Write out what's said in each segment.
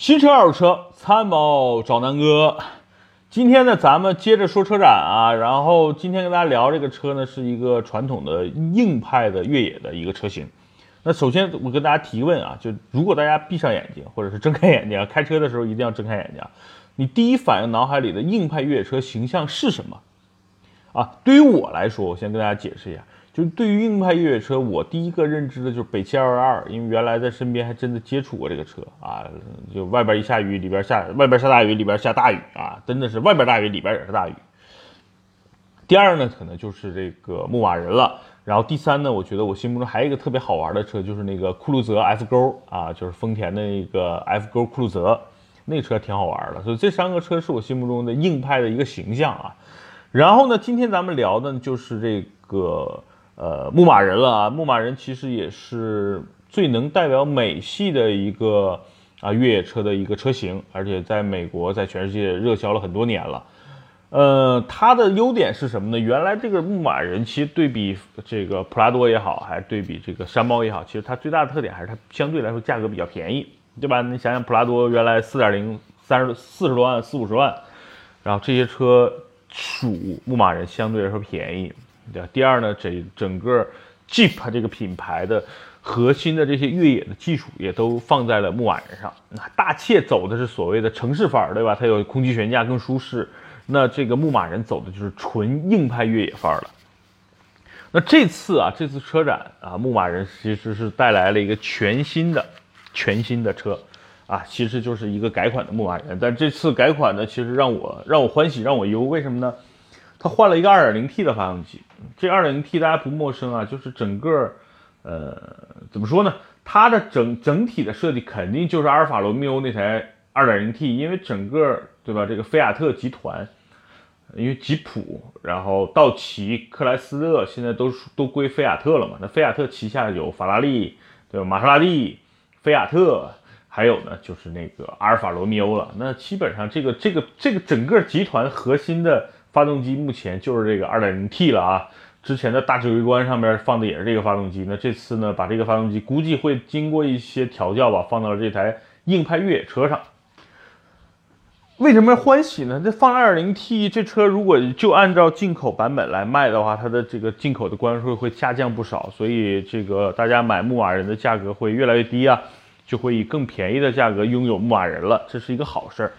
新车二手车参谋找南哥。今天呢，咱们接着说车展啊，然后今天跟大家聊这个车呢，是一个传统的硬派的越野的一个车型。那首先我跟大家提问啊，就如果大家闭上眼睛或者是睁开眼睛啊，开车的时候一定要睁开眼睛，你第一反应脑海里的硬派越野车形象是什么？啊，对于我来说，我先跟大家解释一下。就对于硬派越野车，我第一个认知的就是北汽二二二，因为原来在身边还真的接触过这个车啊，就外边一下雨，里边下外边下大雨，里边下大雨啊，真的是外边大雨，里边也是大雨。第二呢，可能就是这个牧马人了，然后第三呢，我觉得我心目中还有一个特别好玩的车，就是那个酷路泽 F 勾啊，就是丰田的那个 F 勾酷路泽，那车挺好玩的，所以这三个车是我心目中的硬派的一个形象啊。然后呢，今天咱们聊的就是这个。呃，牧马人了啊！牧马人其实也是最能代表美系的一个啊越野车的一个车型，而且在美国，在全世界热销了很多年了。呃，它的优点是什么呢？原来这个牧马人其实对比这个普拉多也好，还对比这个山猫也好，其实它最大的特点还是它相对来说价格比较便宜，对吧？你想想，普拉多原来四点零三十四十多万，四五十万，然后这些车属牧马人相对来说便宜。对第二呢，这整个 Jeep 这个品牌的核心的这些越野的技术也都放在了牧马人上。那大切走的是所谓的城市范儿，对吧？它有空气悬架更舒适。那这个牧马人走的就是纯硬派越野范儿了。那这次啊，这次车展啊，牧马人其实是带来了一个全新的、全新的车啊，其实就是一个改款的牧马人。但这次改款呢，其实让我让我欢喜让我忧，为什么呢？它换了一个 2.0T 的发动机，这 2.0T 大家不陌生啊，就是整个，呃，怎么说呢？它的整整体的设计肯定就是阿尔法罗密欧那台 2.0T，因为整个对吧？这个菲亚特集团，因为吉普，然后道奇、克莱斯勒现在都都归菲亚特了嘛？那菲亚特旗下有法拉利，对吧？玛莎拉蒂、菲亚特，还有呢就是那个阿尔法罗密欧了。那基本上这个这个这个整个集团核心的。发动机目前就是这个 2.0T 了啊，之前的大指挥官上面放的也是这个发动机。那这次呢，把这个发动机估计会经过一些调教吧，放到了这台硬派越野车上。为什么欢喜呢？这放 2.0T 这车如果就按照进口版本来卖的话，它的这个进口的关税会下降不少，所以这个大家买牧马人的价格会越来越低啊，就会以更便宜的价格拥有牧马人了，这是一个好事儿。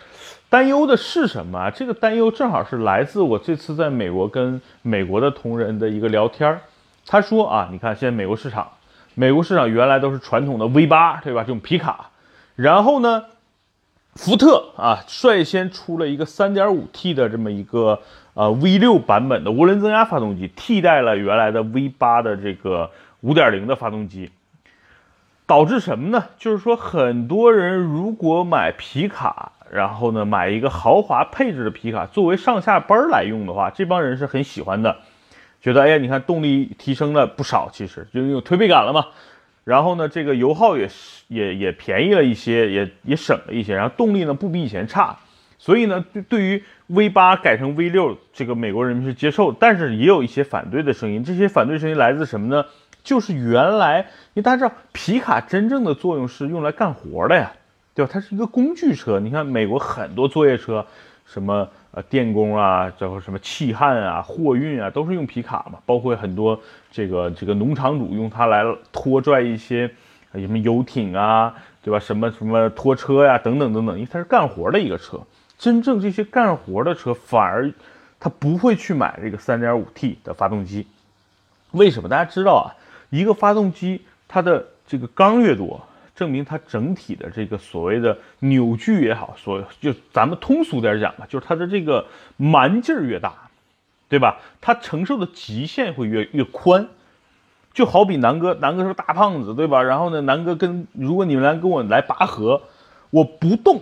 担忧的是什么啊？这个担忧正好是来自我这次在美国跟美国的同仁的一个聊天儿。他说啊，你看现在美国市场，美国市场原来都是传统的 V 八，对吧？这种皮卡，然后呢，福特啊率先出了一个 3.5T 的这么一个呃 V 六版本的涡轮增压发动机，替代了原来的 V 八的这个5.0的发动机，导致什么呢？就是说很多人如果买皮卡。然后呢，买一个豪华配置的皮卡作为上下班来用的话，这帮人是很喜欢的，觉得哎呀，你看动力提升了不少，其实就有推背感了嘛。然后呢，这个油耗也也也便宜了一些，也也省了一些。然后动力呢不比以前差，所以呢，对于 V 八改成 V 六，这个美国人民是接受，但是也有一些反对的声音。这些反对声音来自什么呢？就是原来，因为大家知道皮卡真正的作用是用来干活的呀。对吧？它是一个工具车。你看美国很多作业车，什么呃电工啊，然后什么气焊啊、货运啊，都是用皮卡嘛。包括很多这个这个农场主用它来拖拽一些什么游艇啊，对吧？什么什么拖车呀，等等等等，因为它是干活的一个车。真正这些干活的车，反而他不会去买这个 3.5T 的发动机。为什么？大家知道啊，一个发动机它的这个缸越多。证明它整体的这个所谓的扭矩也好，所就咱们通俗点讲吧，就是它的这个蛮劲儿越大，对吧？它承受的极限会越越宽。就好比南哥，南哥是个大胖子，对吧？然后呢，南哥跟如果你们来跟我来拔河，我不动，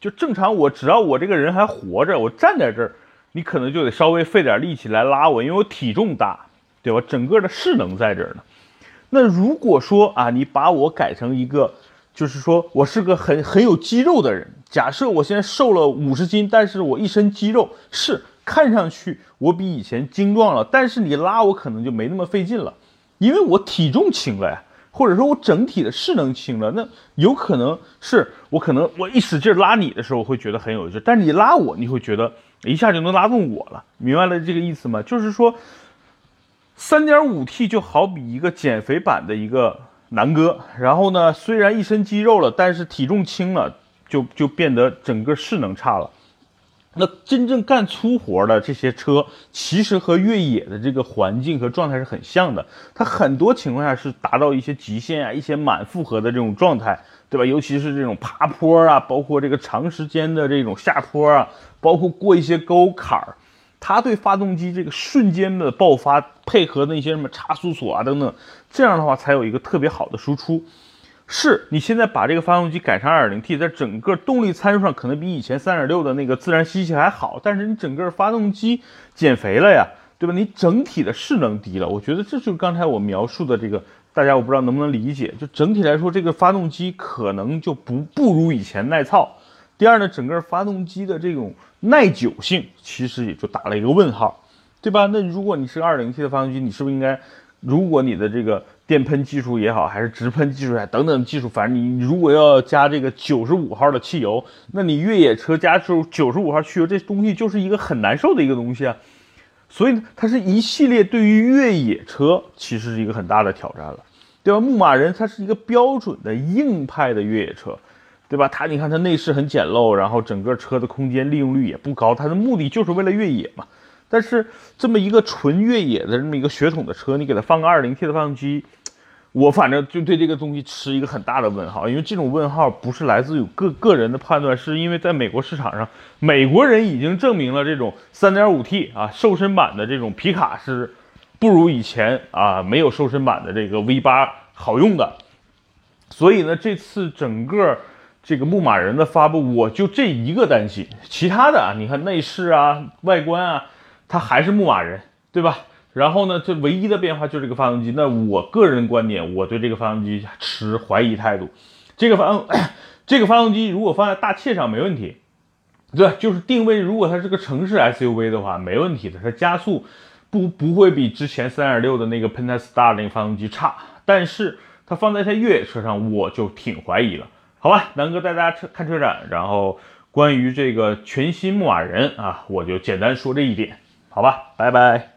就正常，我只要我这个人还活着，我站在这儿，你可能就得稍微费点力气来拉我，因为我体重大，对吧？整个的势能在这儿呢。那如果说啊，你把我改成一个，就是说我是个很很有肌肉的人。假设我现在瘦了五十斤，但是我一身肌肉，是看上去我比以前精壮了，但是你拉我可能就没那么费劲了，因为我体重轻了呀。或者说我整体的势能轻了，那有可能是我可能我一使劲拉你的时候会觉得很有劲，但是你拉我，你会觉得一下就能拉动我了，明白了这个意思吗？就是说，三点五 T 就好比一个减肥版的一个南哥，然后呢，虽然一身肌肉了，但是体重轻了，就就变得整个势能差了。那真正干粗活的这些车，其实和越野的这个环境和状态是很像的。它很多情况下是达到一些极限啊，一些满负荷的这种状态，对吧？尤其是这种爬坡啊，包括这个长时间的这种下坡啊，包括过一些沟坎儿，它对发动机这个瞬间的爆发，配合那些什么差速锁啊等等，这样的话才有一个特别好的输出。是你现在把这个发动机改成 2.0T，在整个动力参数上可能比以前3.6的那个自然吸气还好，但是你整个发动机减肥了呀，对吧？你整体的势能低了，我觉得这就是刚才我描述的这个，大家我不知道能不能理解。就整体来说，这个发动机可能就不不如以前耐操。第二呢，整个发动机的这种耐久性其实也就打了一个问号，对吧？那如果你是 2.0T 的发动机，你是不是应该，如果你的这个电喷技术也好，还是直喷技术呀等等技术，反正你如果要加这个九十五号的汽油，那你越野车加出九十五号汽油，这东西就是一个很难受的一个东西啊。所以它是一系列对于越野车其实是一个很大的挑战了，对吧？牧马人它是一个标准的硬派的越野车，对吧？它你看它内饰很简陋，然后整个车的空间利用率也不高，它的目的就是为了越野嘛。但是这么一个纯越野的这么一个血统的车，你给它放个二零 T 的发动机。我反正就对这个东西持一个很大的问号，因为这种问号不是来自于个个人的判断，是因为在美国市场上，美国人已经证明了这种 3.5T 啊瘦身版的这种皮卡是不如以前啊没有瘦身版的这个 V8 好用的。所以呢，这次整个这个牧马人的发布，我就这一个担心，其他的啊，你看内饰啊、外观啊，它还是牧马人，对吧？然后呢，这唯一的变化就是这个发动机。那我个人观点，我对这个发动机持怀疑态度。这个发动 这个发动机如果放在大切上没问题，对，就是定位，如果它是个城市 SUV 的话，没问题的，它加速不不会比之前3.6的那个 Pentastar 那个发动机差。但是它放在它越野车上，我就挺怀疑了。好吧，南哥带大家车看车展，然后关于这个全新牧马人啊，我就简单说这一点，好吧，拜拜。